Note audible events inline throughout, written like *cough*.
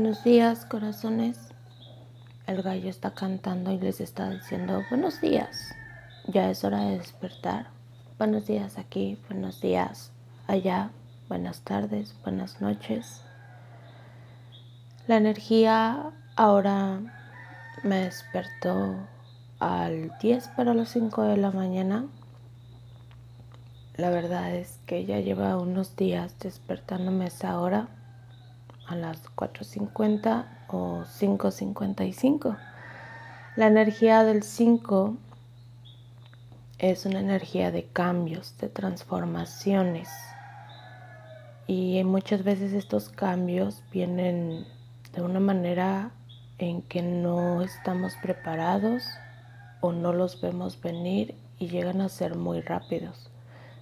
Buenos días, corazones. El gallo está cantando y les está diciendo buenos días. Ya es hora de despertar. Buenos días aquí, buenos días allá, buenas tardes, buenas noches. La energía ahora me despertó al 10 para las 5 de la mañana. La verdad es que ya lleva unos días despertándome esa hora a las 4.50 o 5.55. La energía del 5 es una energía de cambios, de transformaciones. Y muchas veces estos cambios vienen de una manera en que no estamos preparados o no los vemos venir y llegan a ser muy rápidos.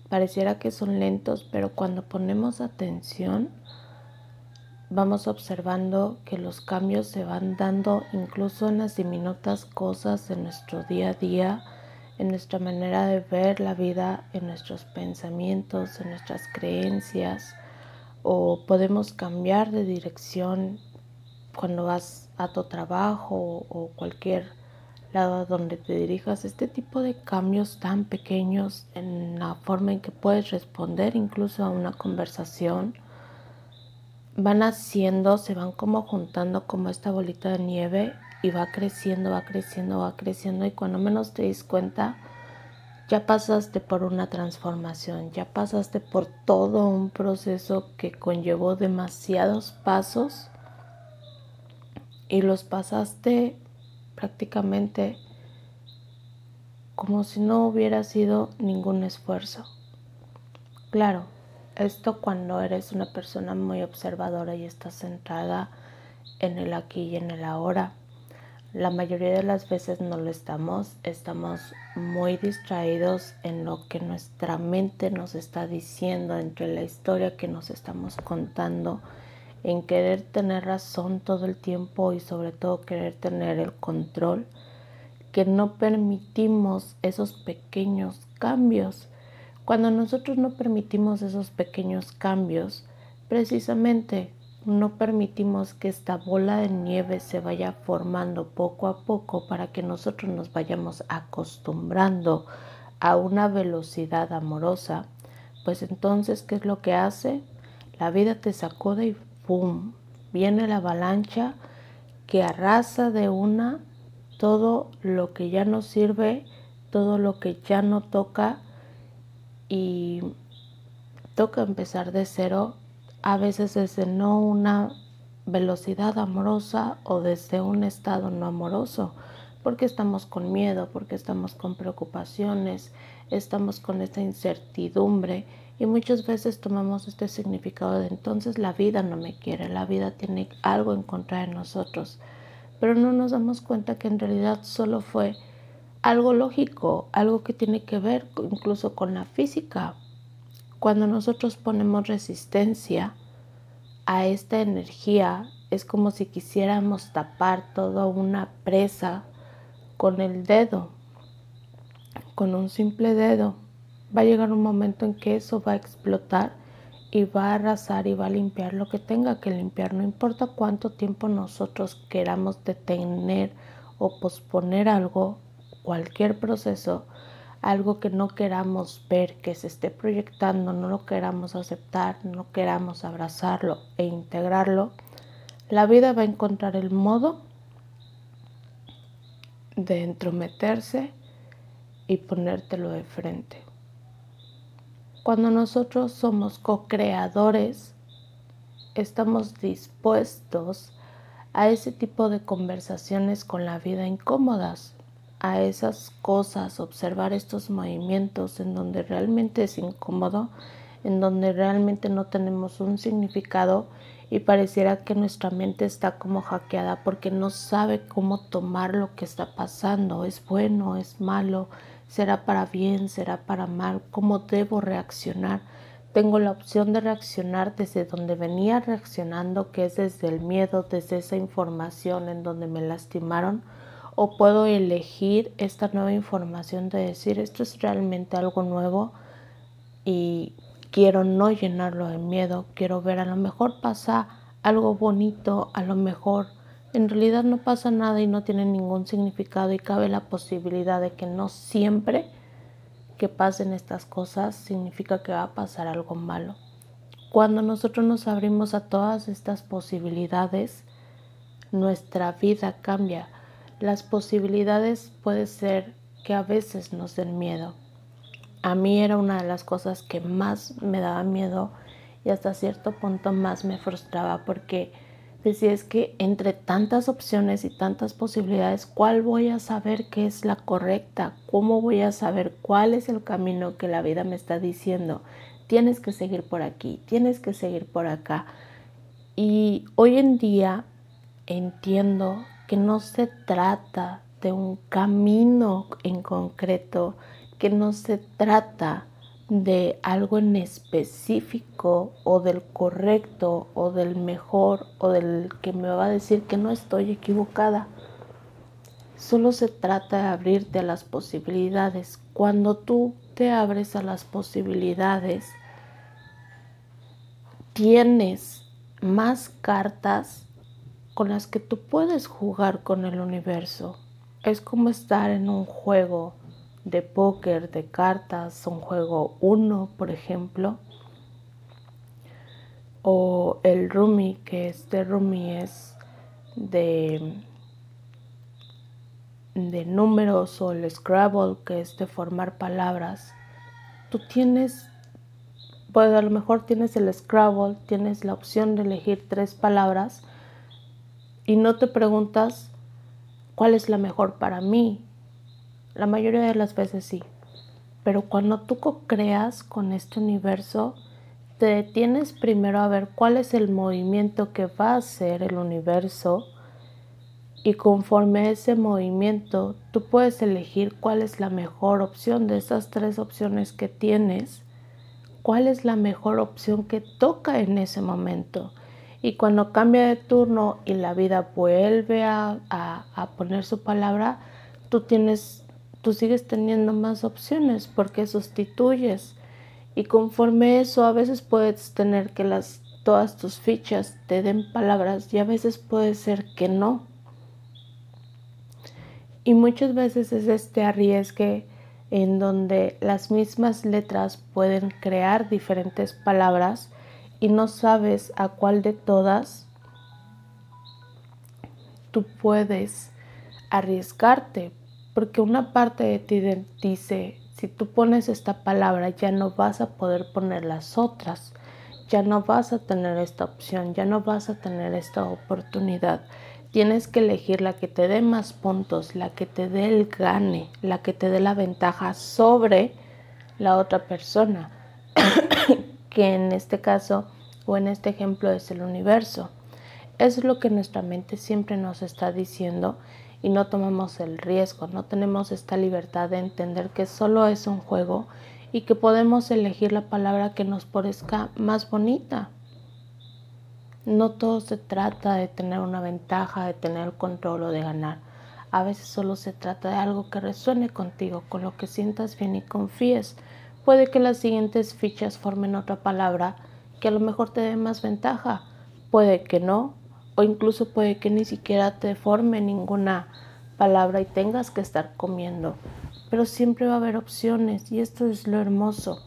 Pareciera que son lentos, pero cuando ponemos atención, vamos observando que los cambios se van dando incluso en las diminutas cosas de nuestro día a día, en nuestra manera de ver la vida, en nuestros pensamientos, en nuestras creencias, o podemos cambiar de dirección cuando vas a tu trabajo o cualquier lado donde te dirijas. Este tipo de cambios tan pequeños en la forma en que puedes responder incluso a una conversación van haciendo, se van como juntando como esta bolita de nieve y va creciendo, va creciendo, va creciendo y cuando menos te des cuenta, ya pasaste por una transformación, ya pasaste por todo un proceso que conllevó demasiados pasos y los pasaste prácticamente como si no hubiera sido ningún esfuerzo. Claro, esto cuando eres una persona muy observadora y estás centrada en el aquí y en el ahora. La mayoría de las veces no lo estamos, estamos muy distraídos en lo que nuestra mente nos está diciendo, entre la historia que nos estamos contando, en querer tener razón todo el tiempo y sobre todo querer tener el control, que no permitimos esos pequeños cambios cuando nosotros no permitimos esos pequeños cambios, precisamente no permitimos que esta bola de nieve se vaya formando poco a poco para que nosotros nos vayamos acostumbrando a una velocidad amorosa, pues entonces, ¿qué es lo que hace? La vida te sacude y ¡pum! Viene la avalancha que arrasa de una todo lo que ya no sirve, todo lo que ya no toca y toca empezar de cero, a veces desde no una velocidad amorosa o desde un estado no amoroso, porque estamos con miedo, porque estamos con preocupaciones, estamos con esta incertidumbre y muchas veces tomamos este significado de entonces la vida no me quiere, la vida tiene algo en contra de nosotros, pero no nos damos cuenta que en realidad solo fue algo lógico, algo que tiene que ver incluso con la física. Cuando nosotros ponemos resistencia a esta energía, es como si quisiéramos tapar toda una presa con el dedo, con un simple dedo. Va a llegar un momento en que eso va a explotar y va a arrasar y va a limpiar lo que tenga que limpiar. No importa cuánto tiempo nosotros queramos detener o posponer algo, cualquier proceso, algo que no queramos ver, que se esté proyectando, no lo queramos aceptar, no queramos abrazarlo e integrarlo, la vida va a encontrar el modo de entrometerse y ponértelo de frente. Cuando nosotros somos co-creadores, estamos dispuestos a ese tipo de conversaciones con la vida incómodas, a esas cosas, observar estos movimientos en donde realmente es incómodo, en donde realmente no tenemos un significado y pareciera que nuestra mente está como hackeada porque no sabe cómo tomar lo que está pasando, es bueno, es malo, será para bien, será para mal, cómo debo reaccionar. Tengo la opción de reaccionar desde donde venía reaccionando, que es desde el miedo, desde esa información en donde me lastimaron, o puedo elegir esta nueva información de decir esto es realmente algo nuevo y quiero no llenarlo de miedo, quiero ver a lo mejor pasa algo bonito, a lo mejor en realidad no pasa nada y no tiene ningún significado y cabe la posibilidad de que no siempre que pasen estas cosas significa que va a pasar algo malo. Cuando nosotros nos abrimos a todas estas posibilidades, nuestra vida cambia. Las posibilidades puede ser que a veces nos den miedo. A mí era una de las cosas que más me daba miedo y hasta cierto punto más me frustraba porque decía es que entre tantas opciones y tantas posibilidades, ¿cuál voy a saber que es la correcta? ¿Cómo voy a saber cuál es el camino que la vida me está diciendo? tienes que seguir por aquí, tienes que seguir por acá. Y hoy en día entiendo que no se trata de un camino en concreto, que no se trata de algo en específico o del correcto o del mejor o del que me va a decir que no estoy equivocada. Solo se trata de abrirte a las posibilidades. Cuando tú te abres a las posibilidades, tienes más cartas con las que tú puedes jugar con el universo. Es como estar en un juego de póker, de cartas, un juego uno, por ejemplo, o el Rumi, que este Rumi es de, de números, o el Scrabble, que es de formar palabras. Tú tienes pues a lo mejor tienes el Scrabble, tienes la opción de elegir tres palabras y no te preguntas cuál es la mejor para mí. La mayoría de las veces sí. Pero cuando tú creas con este universo, te detienes primero a ver cuál es el movimiento que va a hacer el universo y conforme a ese movimiento tú puedes elegir cuál es la mejor opción de esas tres opciones que tienes cuál es la mejor opción que toca en ese momento. Y cuando cambia de turno y la vida vuelve a, poner su palabra, tú tienes, tú sigues teniendo más opciones porque sustituyes. Y conforme eso, a veces puedes tener que las, todas tus fichas te den palabras y a veces puede ser que no. Y muchas veces es este arriesgue en donde las mismas letras pueden crear diferentes palabras y no sabes a cuál de todas tú puedes arriesgarte, porque una parte de ti dice, si tú pones esta palabra ya no vas a poder poner las otras, ya no vas a tener esta opción, ya no vas a tener esta oportunidad. Tienes que elegir la que te dé más puntos, la que te dé el gane, la que te dé la ventaja sobre la otra persona, *clears throat* que en este caso o en este ejemplo es el universo. Es lo que nuestra mente siempre nos está diciendo y no tomamos el riesgo, no tenemos esta libertad de entender que solo es un juego y que podemos elegir la palabra que nos parezca más bonita. No todo se trata de tener una ventaja, de tener control o de ganar. A veces solo se trata de algo que resuene contigo, con lo que sientas bien y confíes. Puede que las siguientes fichas formen otra palabra que a lo mejor te dé más ventaja. Puede que no, o incluso puede que ni siquiera te forme ninguna palabra y tengas que estar comiendo. Pero siempre va a haber opciones y esto es lo hermoso,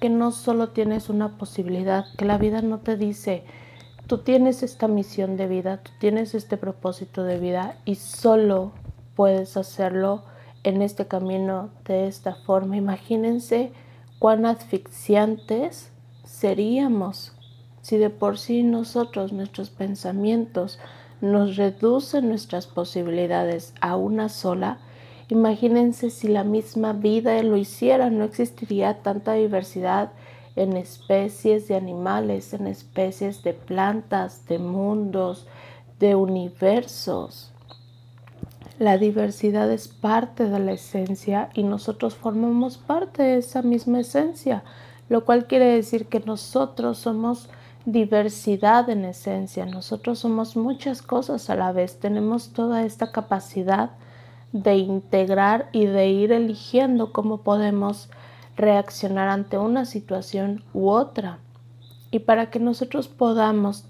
que no solo tienes una posibilidad, que la vida no te dice, Tú tienes esta misión de vida, tú tienes este propósito de vida y solo puedes hacerlo en este camino de esta forma. Imagínense cuán asfixiantes seríamos si de por sí nosotros, nuestros pensamientos, nos reducen nuestras posibilidades a una sola. Imagínense si la misma vida lo hiciera, no existiría tanta diversidad en especies de animales, en especies de plantas, de mundos, de universos. La diversidad es parte de la esencia y nosotros formamos parte de esa misma esencia, lo cual quiere decir que nosotros somos diversidad en esencia, nosotros somos muchas cosas a la vez, tenemos toda esta capacidad de integrar y de ir eligiendo cómo podemos reaccionar ante una situación u otra. Y para que nosotros podamos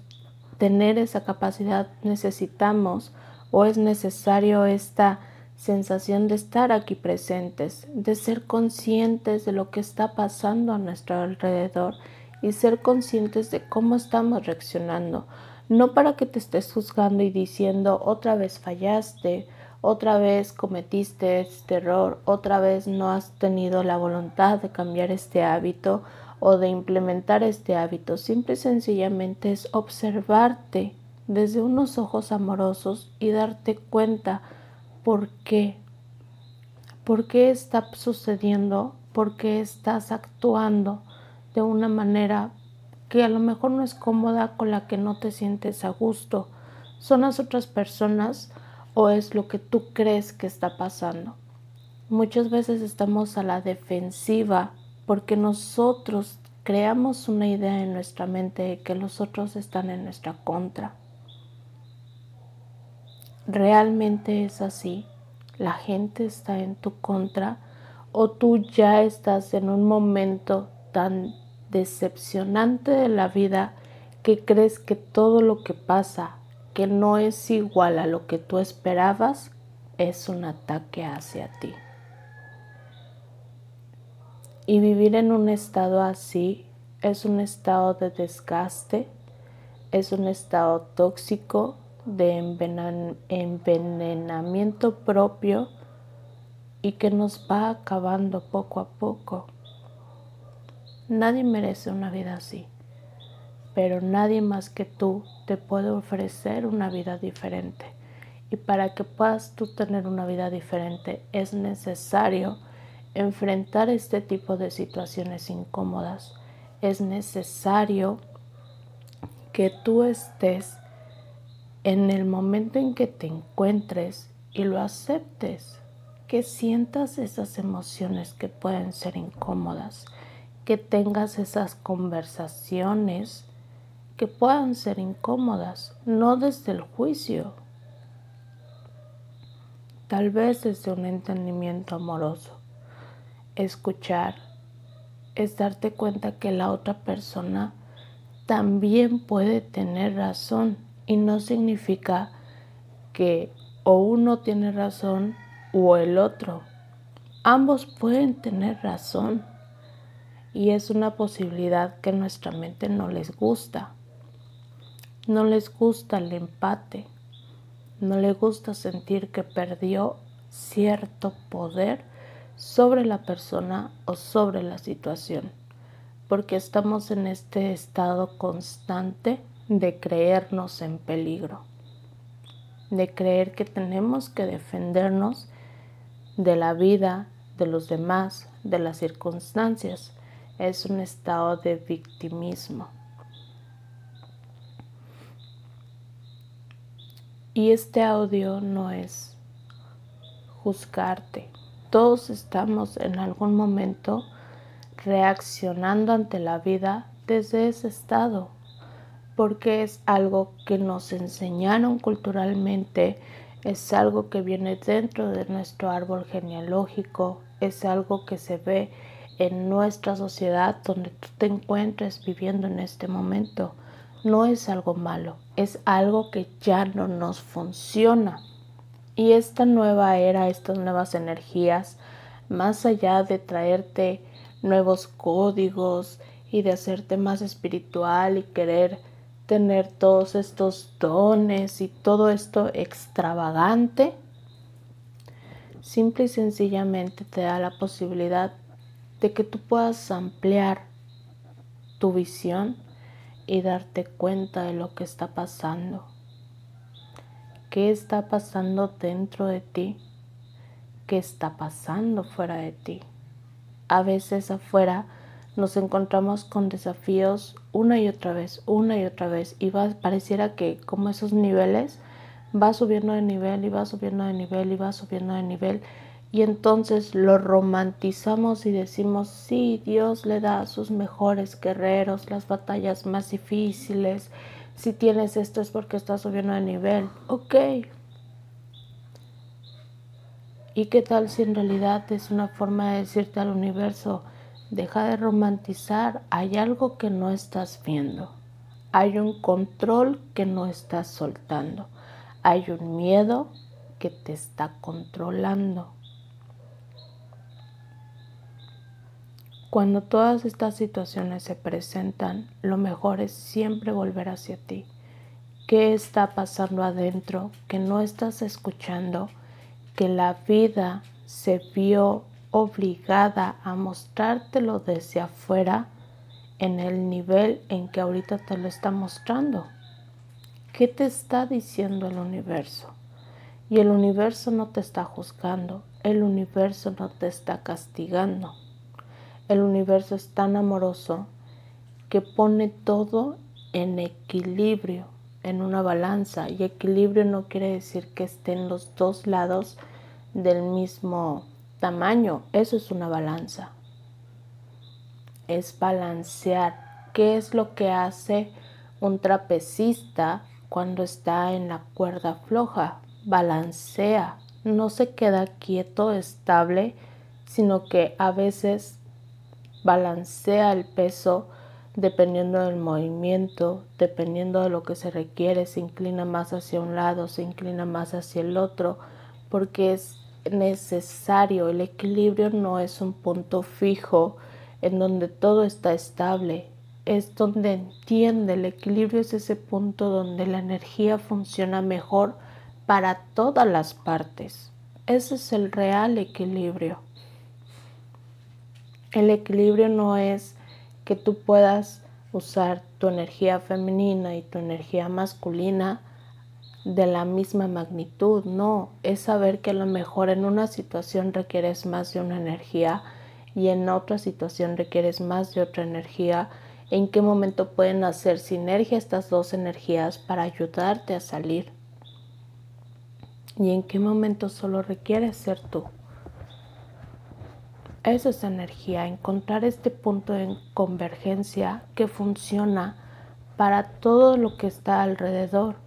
tener esa capacidad necesitamos o es necesario esta sensación de estar aquí presentes, de ser conscientes de lo que está pasando a nuestro alrededor y ser conscientes de cómo estamos reaccionando. No para que te estés juzgando y diciendo otra vez fallaste, otra vez cometiste este error, otra vez no has tenido la voluntad de cambiar este hábito o de implementar este hábito. Simple y sencillamente es observarte desde unos ojos amorosos y darte cuenta por qué. ¿Por qué está sucediendo? ¿Por qué estás actuando de una manera que a lo mejor no es cómoda, con la que no te sientes a gusto? ¿Son las otras personas o es lo que tú crees que está pasando? Muchas veces estamos a la defensiva porque nosotros creamos una idea en nuestra mente de que los otros están en nuestra contra realmente es así, la gente está en tu contra o tú ya estás en un momento tan decepcionante de la vida que crees que todo lo que pasa, que no es igual a lo que tú esperabas, es un ataque hacia ti. Y vivir en un estado así es un estado de desgaste, es un estado tóxico, de envenenamiento propio y que nos va acabando poco a poco. Nadie merece una vida así, pero nadie más que tú te puede ofrecer una vida diferente. Y para que puedas tú tener una vida diferente es necesario enfrentar este tipo de situaciones incómodas. Es necesario que tú estés en el momento en que te encuentres y lo aceptes, que sientas esas emociones que pueden ser incómodas, que tengas esas conversaciones que puedan ser incómodas, no desde el juicio, tal vez desde un entendimiento amoroso. Escuchar es darte cuenta que la otra persona también puede tener razón y no significa que o uno tiene razón o el otro. Ambos pueden tener razón y es una posibilidad que nuestra mente no les gusta. No les gusta el empate, no les gusta sentir que perdió cierto poder sobre la persona o sobre la situación, porque estamos en este estado constante de creernos en peligro, de creer que tenemos que defendernos de la vida, de los demás, de las circunstancias. Es un estado de victimismo. Y este audio no es juzgarte. Todos estamos en algún momento reaccionando ante la vida desde ese estado porque es algo que nos enseñaron culturalmente, es algo que viene dentro de nuestro árbol genealógico, es algo que se ve en nuestra sociedad donde tú te encuentres viviendo en este momento. No es algo malo, es algo que ya no nos funciona. Y esta nueva era, estas nuevas energías, más allá de traerte nuevos códigos y de hacerte más espiritual y querer tener todos estos dones y todo esto extravagante, simple y sencillamente te da la posibilidad de que tú puedas ampliar tu visión y darte cuenta de lo que está pasando. ¿Qué está pasando dentro de ti? ¿Qué está pasando fuera de ti? A veces afuera nos encontramos con desafíos una y otra vez, una y otra vez, y va, pareciera que como esos niveles va subiendo de nivel y va subiendo de nivel y va subiendo de nivel, y entonces lo romantizamos y decimos, sí, Dios le da a sus mejores guerreros las batallas más difíciles, si tienes esto es porque estás subiendo de nivel, ok. ¿Y qué tal si en realidad es una forma de decirte al universo, Deja de romantizar, hay algo que no estás viendo, Hay un control que no estás soltando. Hay un miedo que te está controlando. Cuando todas estas situaciones se presentan, lo mejor es siempre volver hacia ti. ¿Qué está pasando adentro que no estás escuchando? Que la vida se vio obligada a mostrártelo desde afuera en el nivel en que ahorita te lo está mostrando. ¿Qué te está diciendo el universo? Y el universo no te está juzgando, el universo no te está castigando. El universo es tan amoroso que pone todo en equilibrio, en una balanza. Y equilibrio no quiere decir que estén los dos lados del mismo tamaño. Eso es una balanza. Es balancear. ¿Qué es lo que hace un trapecista cuando está en la cuerda floja? Balancea. No se queda quieto, estable, sino que a veces balancea el peso dependiendo del movimiento, dependiendo de lo que se requiere, se inclina más hacia un lado, se inclina más hacia el otro, porque es necesario. El equilibrio no es un punto fijo en donde todo está estable, es donde entiende el equilibrio, es ese punto donde la energía funciona mejor para todas las partes. Ese es el real equilibrio. El equilibrio no es que tú puedas usar tu energía femenina y tu energía masculina de la misma magnitud, no, es saber que a lo mejor en una situación requieres más de una energía y en otra situación requieres más de otra energía, en qué momento pueden hacer sinergia estas dos energías para ayudarte a salir y en qué momento solo requieres ser tú. Eso es energía, encontrar este punto de convergencia que funciona para todo lo que está alrededor,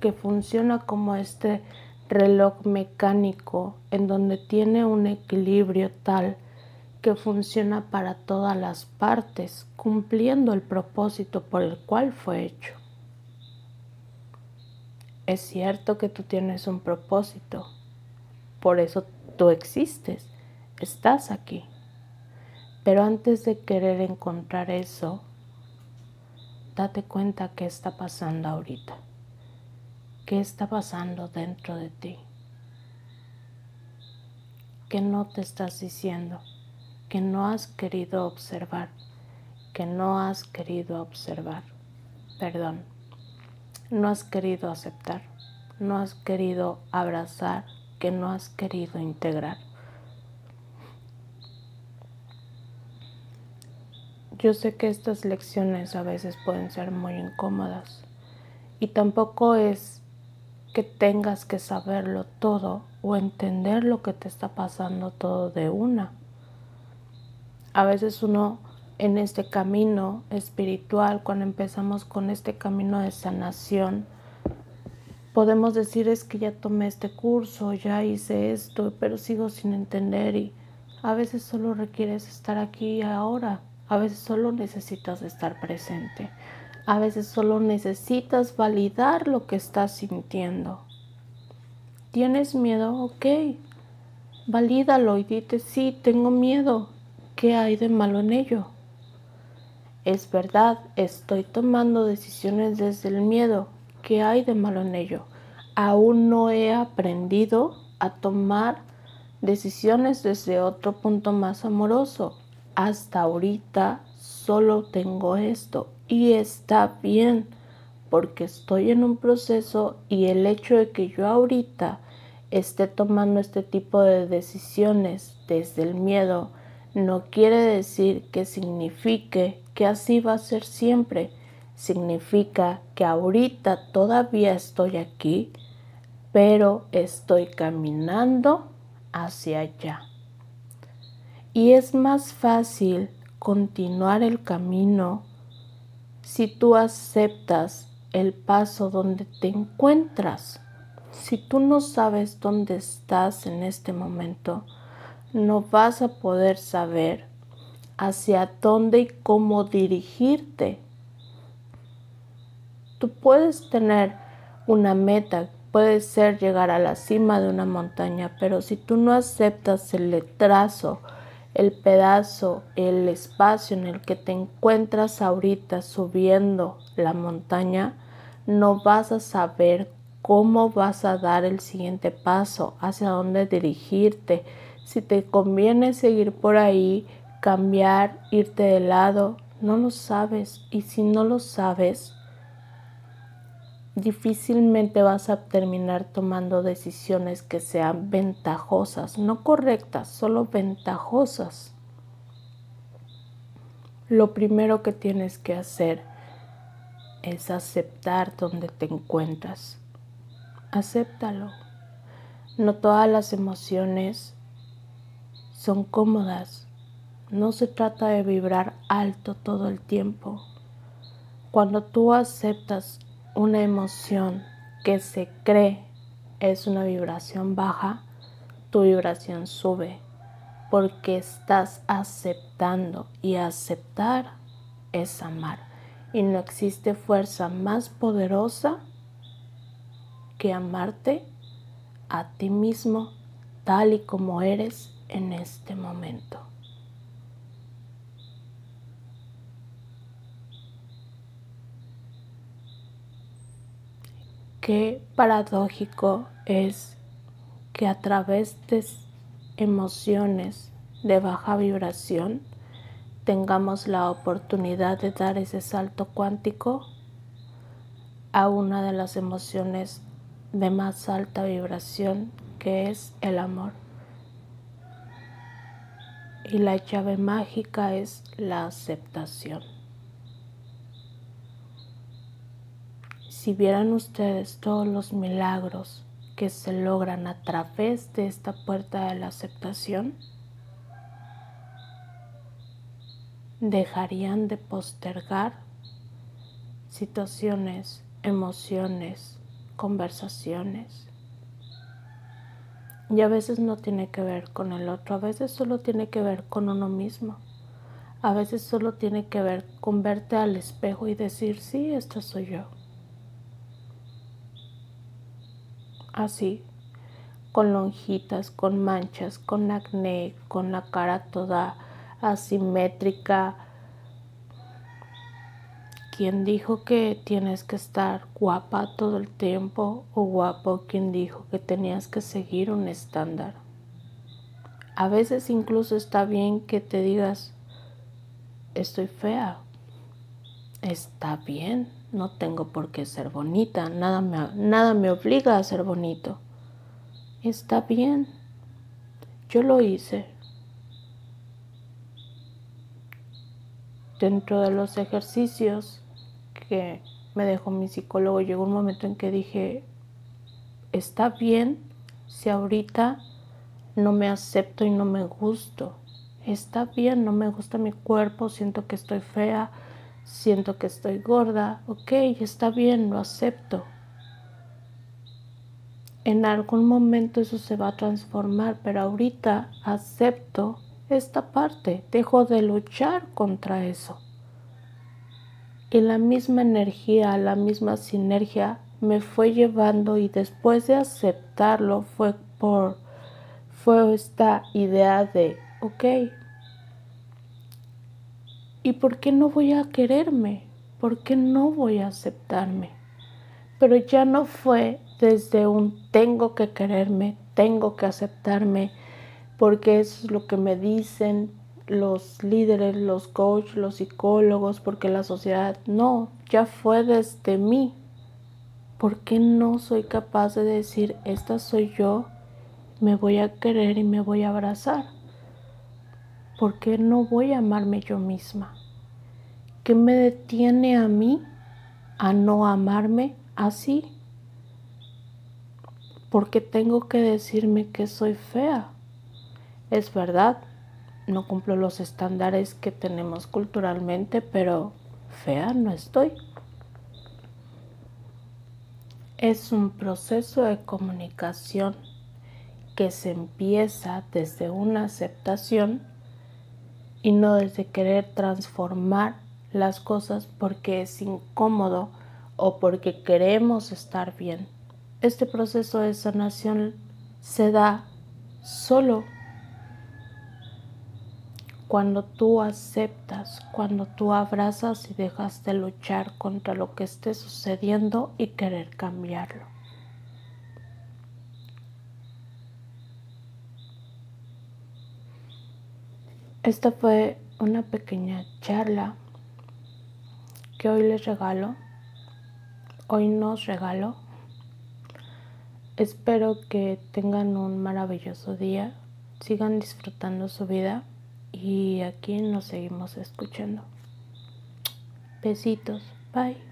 que funciona como este reloj mecánico en donde tiene un equilibrio tal que funciona para todas las partes, cumpliendo el propósito por el cual fue hecho. Es cierto que tú tienes un propósito, por eso tú existes estás aquí. Pero antes de querer encontrar eso, date cuenta qué está pasando ahorita. ¿Qué está pasando dentro de ti? ¿Qué no te estás diciendo? Que no has querido observar. Que no has querido observar. Perdón. No has querido aceptar. No has querido abrazar. Que no has querido integrar. Yo sé que estas lecciones a veces pueden ser muy incómodas y tampoco es que tengas que saberlo todo o entender lo que te está pasando todo de una. A veces uno en este camino espiritual, cuando empezamos con este camino de sanación, podemos decir es que ya tomé este curso, ya hice esto, pero sigo sin entender y a veces solo requieres estar aquí ahora a veces solo necesitas estar presente. A veces solo necesitas validar lo que estás sintiendo. ¿Tienes miedo? Ok. Valídalo y dite, sí, tengo miedo. ¿Qué hay de malo en ello? Es verdad, estoy tomando decisiones desde el miedo. ¿Qué hay de malo en ello? Aún no he aprendido a tomar decisiones desde otro punto más amoroso hasta ahorita solo tengo esto y está bien porque estoy en un proceso y el hecho de que yo ahorita esté tomando este tipo de decisiones desde el miedo no quiere decir que signifique que así va a ser siempre. Significa que ahorita todavía estoy aquí, pero estoy caminando hacia allá. Y es más fácil continuar el camino si tú aceptas el paso donde te encuentras. Si tú no sabes dónde estás en este momento, no vas a poder saber hacia dónde y cómo dirigirte. Tú puedes tener una meta, puede ser llegar a la cima de una montaña, pero si tú no aceptas el trazo, el pedazo, el espacio en el que te encuentras ahorita subiendo la montaña, no vas a saber cómo vas a dar el siguiente paso, hacia dónde dirigirte, si te conviene seguir por ahí, cambiar, irte de lado, no lo sabes. Y si no lo sabes, difícilmente vas a terminar tomando decisiones que sean ventajosas, no correctas, solo ventajosas. Lo primero que tienes que hacer es aceptar donde te encuentras. Acéptalo. No todas las emociones son cómodas. No se trata de vibrar alto todo el tiempo. Cuando tú aceptas una emoción que se cree es una vibración baja, tu vibración sube porque estás aceptando y aceptar es amar. Y no existe fuerza más poderosa que amarte a ti mismo tal y como eres en este momento. Qué paradójico es que a través de emociones de baja vibración tengamos la oportunidad de dar ese salto cuántico a una de las emociones de más alta vibración que es el amor. Y la llave mágica es la aceptación. Si vieran ustedes todos los milagros que se logran a través de esta puerta de la aceptación, dejarían de postergar situaciones, emociones, conversaciones. Y a veces no tiene que ver con el otro, a veces solo tiene que ver con uno mismo. A veces solo tiene que ver con verte al espejo y decir, sí, esta soy yo. Así, con lonjitas, con manchas, con acné, con la cara toda asimétrica. ¿Quién dijo que tienes que estar guapa todo el tiempo o guapo? ¿Quién dijo que tenías que seguir un estándar? A veces incluso está bien que te digas, estoy fea. Está bien. No tengo por qué ser bonita, nada me, nada me obliga a ser bonito. Está bien, yo lo hice. Dentro de los ejercicios que me dejó mi psicólogo, llegó un momento en que dije, está bien si ahorita no me acepto y no me gusto. Está bien, no me gusta mi cuerpo, siento que estoy fea, Siento que estoy gorda, ok, está bien, lo acepto. En algún momento eso se va a transformar, pero ahorita acepto esta parte, dejo de luchar contra eso. Y la misma energía, la misma sinergia me fue llevando y después de aceptarlo fue por fue esta idea de, ok, ¿Y por qué no voy a quererme? ¿Por qué no voy a aceptarme? Pero ya no fue desde un tengo que quererme, tengo que aceptarme, porque eso es lo que me dicen los líderes, los coaches, los psicólogos, porque la sociedad no, ya fue desde mí. ¿Por qué no soy capaz de decir, esta soy yo, me voy a querer y me voy a abrazar? ¿Por qué no voy a amarme yo misma? ¿Qué me detiene a mí a no amarme así? Porque tengo que decirme que soy fea. Es verdad, no cumplo los estándares que tenemos culturalmente, pero fea no estoy. Es un proceso de comunicación que se empieza desde una aceptación y no desde querer transformar las cosas porque es incómodo o porque queremos estar bien. Este proceso de sanación se da solo cuando tú aceptas, cuando tú abrazas y dejas de luchar contra lo que esté sucediendo y querer cambiarlo. Esta fue una pequeña charla que hoy les regalo, hoy nos regalo. Espero que tengan un maravilloso día, sigan disfrutando su vida y aquí nos seguimos escuchando. Besitos, bye.